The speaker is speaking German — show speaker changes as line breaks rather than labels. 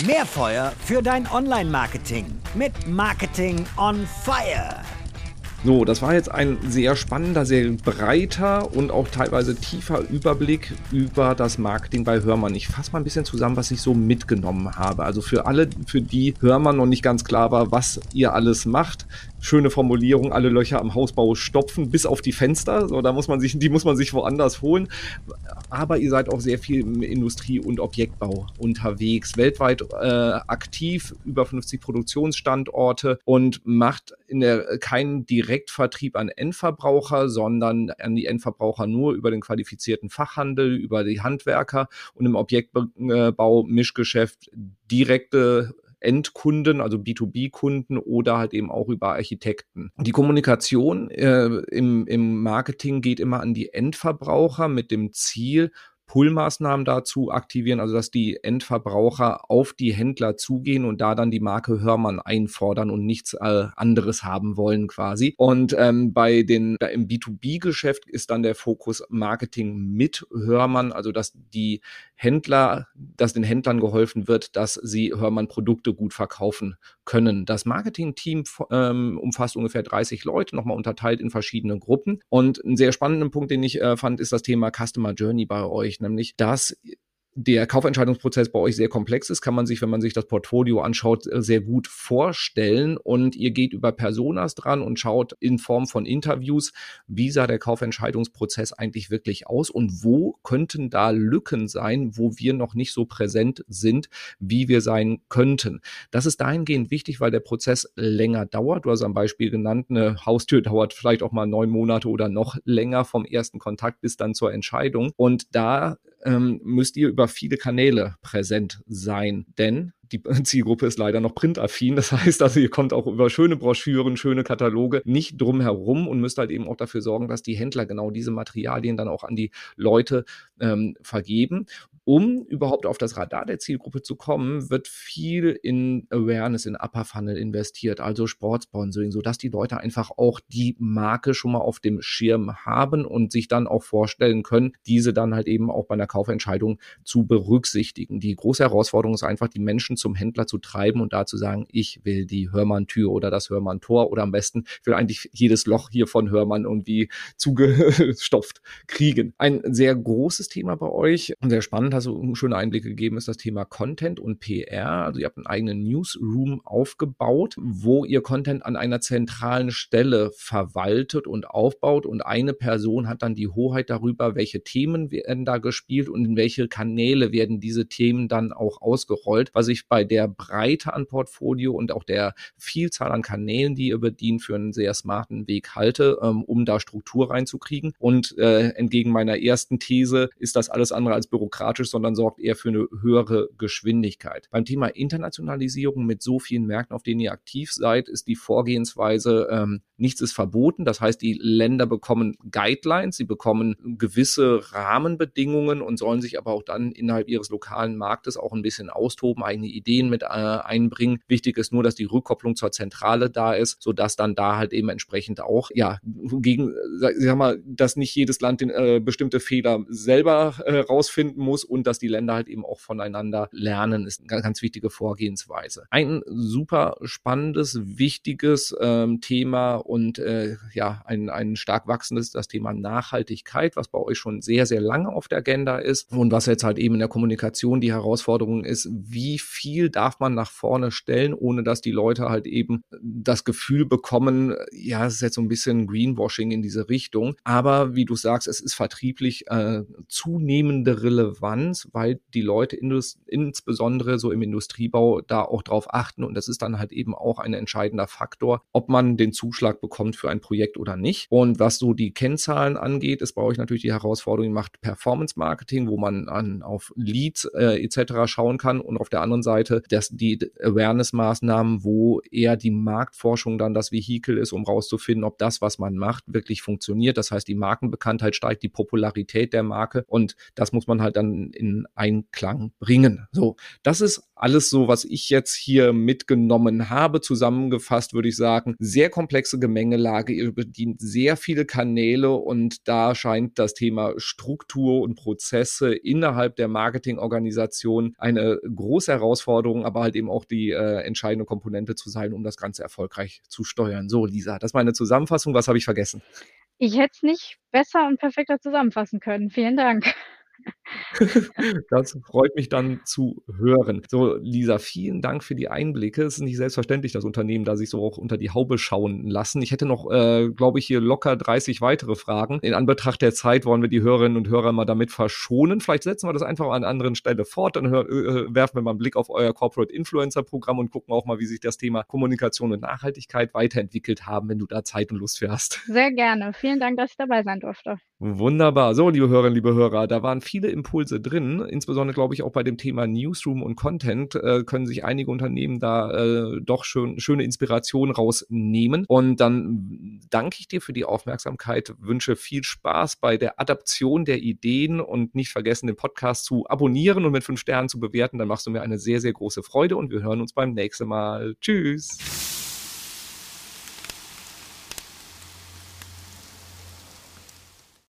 Mehr Feuer für dein Online-Marketing mit Marketing on Fire.
So, das war jetzt ein sehr spannender, sehr breiter und auch teilweise tiefer Überblick über das Marketing bei Hörmann. Ich fasse mal ein bisschen zusammen, was ich so mitgenommen habe. Also für alle, für die Hörmann noch nicht ganz klar war, was ihr alles macht, schöne Formulierung, alle Löcher am Hausbau stopfen, bis auf die Fenster. So, da muss man sich, die muss man sich woanders holen. Aber ihr seid auch sehr viel im Industrie- und Objektbau unterwegs, weltweit äh, aktiv, über 50 Produktionsstandorte und macht in der keinen Direktvertrieb an Endverbraucher, sondern an die Endverbraucher nur über den qualifizierten Fachhandel, über die Handwerker und im Objektbau, Mischgeschäft direkte Endkunden, also B2B-Kunden oder halt eben auch über Architekten. Die Kommunikation äh, im, im Marketing geht immer an die Endverbraucher mit dem Ziel, Pull-Maßnahmen dazu aktivieren, also dass die Endverbraucher auf die Händler zugehen und da dann die Marke Hörmann einfordern und nichts äh, anderes haben wollen quasi. Und ähm, bei den im B2B-Geschäft ist dann der Fokus Marketing mit Hörmann, also dass die Händler, dass den Händlern geholfen wird, dass sie Hörmann Produkte gut verkaufen können. Das Marketing-Team ähm, umfasst ungefähr 30 Leute, nochmal unterteilt in verschiedene Gruppen. Und ein sehr spannender Punkt, den ich äh, fand, ist das Thema Customer Journey bei euch, nämlich dass der Kaufentscheidungsprozess bei euch sehr komplex ist, kann man sich, wenn man sich das Portfolio anschaut, äh, sehr gut vorstellen. Und ihr geht über Personas dran und schaut in Form von Interviews, wie sah der Kaufentscheidungsprozess eigentlich wirklich aus und wo könnten da Lücken sein, wo wir noch nicht so präsent sind, wie wir sein könnten. Das ist dahingehend wichtig, weil der Prozess länger dauert. Du hast am Beispiel genannt, eine Haustür dauert vielleicht auch mal neun Monate oder noch länger vom ersten Kontakt bis dann zur Entscheidung. Und da ähm, müsst ihr über viele Kanäle präsent sein. Denn die Zielgruppe ist leider noch printaffin. Das heißt also, ihr kommt auch über schöne Broschüren, schöne Kataloge nicht drum und müsst halt eben auch dafür sorgen, dass die Händler genau diese Materialien dann auch an die Leute ähm, vergeben. Um überhaupt auf das Radar der Zielgruppe zu kommen, wird viel in Awareness, in Upper Funnel investiert, also Sportsponsoring, sodass die Leute einfach auch die Marke schon mal auf dem Schirm haben und sich dann auch vorstellen können, diese dann halt eben auch bei einer Kaufentscheidung zu berücksichtigen. Die große Herausforderung ist einfach, die Menschen zum Händler zu treiben und da zu sagen, ich will die Hörmann-Tür oder das Hörmann-Tor oder am besten, ich will eigentlich jedes Loch hier von Hörmann irgendwie zugestopft kriegen. Ein sehr großes Thema bei euch, sehr spannend, hast du schöne Einblicke gegeben, ist das Thema Content und PR. Also ihr habt einen eigenen Newsroom aufgebaut, wo ihr Content an einer zentralen Stelle verwaltet und aufbaut und eine Person hat dann die Hoheit darüber, welche Themen werden da gespielt und in welche Kanäle werden diese Themen dann auch ausgerollt, was ich bei der Breite an Portfolio und auch der Vielzahl an Kanälen, die ihr bedient, für einen sehr smarten Weg halte, ähm, um da Struktur reinzukriegen. Und äh, entgegen meiner ersten These ist das alles andere als bürokratisch, sondern sorgt eher für eine höhere Geschwindigkeit. Beim Thema Internationalisierung mit so vielen Märkten, auf denen ihr aktiv seid, ist die Vorgehensweise, ähm, nichts ist verboten. Das heißt, die Länder bekommen Guidelines, sie bekommen gewisse Rahmenbedingungen und sollen sich aber auch dann innerhalb ihres lokalen Marktes auch ein bisschen austoben, eigene Ideen mit äh, einbringen. Wichtig ist nur, dass die Rückkopplung zur Zentrale da ist, sodass dann da halt eben entsprechend auch, ja, gegen, sag mal, dass nicht jedes Land den, äh, bestimmte Fehler selber äh, rausfinden muss und dass die Länder halt eben auch voneinander lernen, ist eine ganz, ganz wichtige Vorgehensweise. Ein super spannendes, wichtiges ähm, Thema und äh, ja, ein, ein stark wachsendes, das Thema Nachhaltigkeit, was bei euch schon sehr, sehr lange auf der Agenda ist und was jetzt halt eben in der Kommunikation die Herausforderung ist, wie viel darf man nach vorne stellen, ohne dass die Leute halt eben das Gefühl bekommen, ja, es ist jetzt so ein bisschen Greenwashing in diese Richtung. Aber wie du sagst, es ist vertrieblich äh, zunehmende Relevanz, weil die Leute insbesondere so im Industriebau da auch drauf achten. Und das ist dann halt eben auch ein entscheidender Faktor, ob man den Zuschlag bekommt für ein Projekt oder nicht. Und was so die Kennzahlen angeht, ist bei euch natürlich die Herausforderung, macht Performance Marketing, wo man an, auf Leads äh, etc. schauen kann und auf der anderen Seite, dass die Awareness-Maßnahmen, wo eher die Marktforschung dann das Vehikel ist, um rauszufinden, ob das, was man macht, wirklich funktioniert. Das heißt, die Markenbekanntheit steigt, die Popularität der Marke und das muss man halt dann in Einklang bringen. So, das ist alles so, was ich jetzt hier mitgenommen habe. Zusammengefasst würde ich sagen, sehr komplexe Gemengelage. Ihr bedient sehr viele Kanäle und da scheint das Thema Struktur und Prozesse innerhalb der Marketingorganisation eine große Herausforderung, aber halt eben auch die äh, entscheidende Komponente zu sein, um das Ganze erfolgreich zu steuern. So, Lisa, das ist meine Zusammenfassung. Was habe ich vergessen?
Ich hätte es nicht besser und perfekter zusammenfassen können. Vielen Dank.
Das freut mich dann zu hören. So, Lisa, vielen Dank für die Einblicke. Es ist nicht selbstverständlich, dass Unternehmen da sich so auch unter die Haube schauen lassen. Ich hätte noch, äh, glaube ich, hier locker 30 weitere Fragen. In Anbetracht der Zeit wollen wir die Hörerinnen und Hörer mal damit verschonen. Vielleicht setzen wir das einfach an einer anderen Stelle fort. Dann hör, äh, werfen wir mal einen Blick auf euer Corporate Influencer Programm und gucken auch mal, wie sich das Thema Kommunikation und Nachhaltigkeit weiterentwickelt haben, wenn du da Zeit und Lust für hast.
Sehr gerne. Vielen Dank, dass ich dabei sein durfte.
Wunderbar. So, liebe Hörerinnen, liebe Hörer, da waren viele Impulse drin. Insbesondere, glaube ich, auch bei dem Thema Newsroom und Content äh, können sich einige Unternehmen da äh, doch schön, schöne Inspiration rausnehmen. Und dann danke ich dir für die Aufmerksamkeit, wünsche viel Spaß bei der Adaption der Ideen und nicht vergessen, den Podcast zu abonnieren und mit fünf Sternen zu bewerten. Dann machst du mir eine sehr, sehr große Freude und wir hören uns beim nächsten Mal. Tschüss.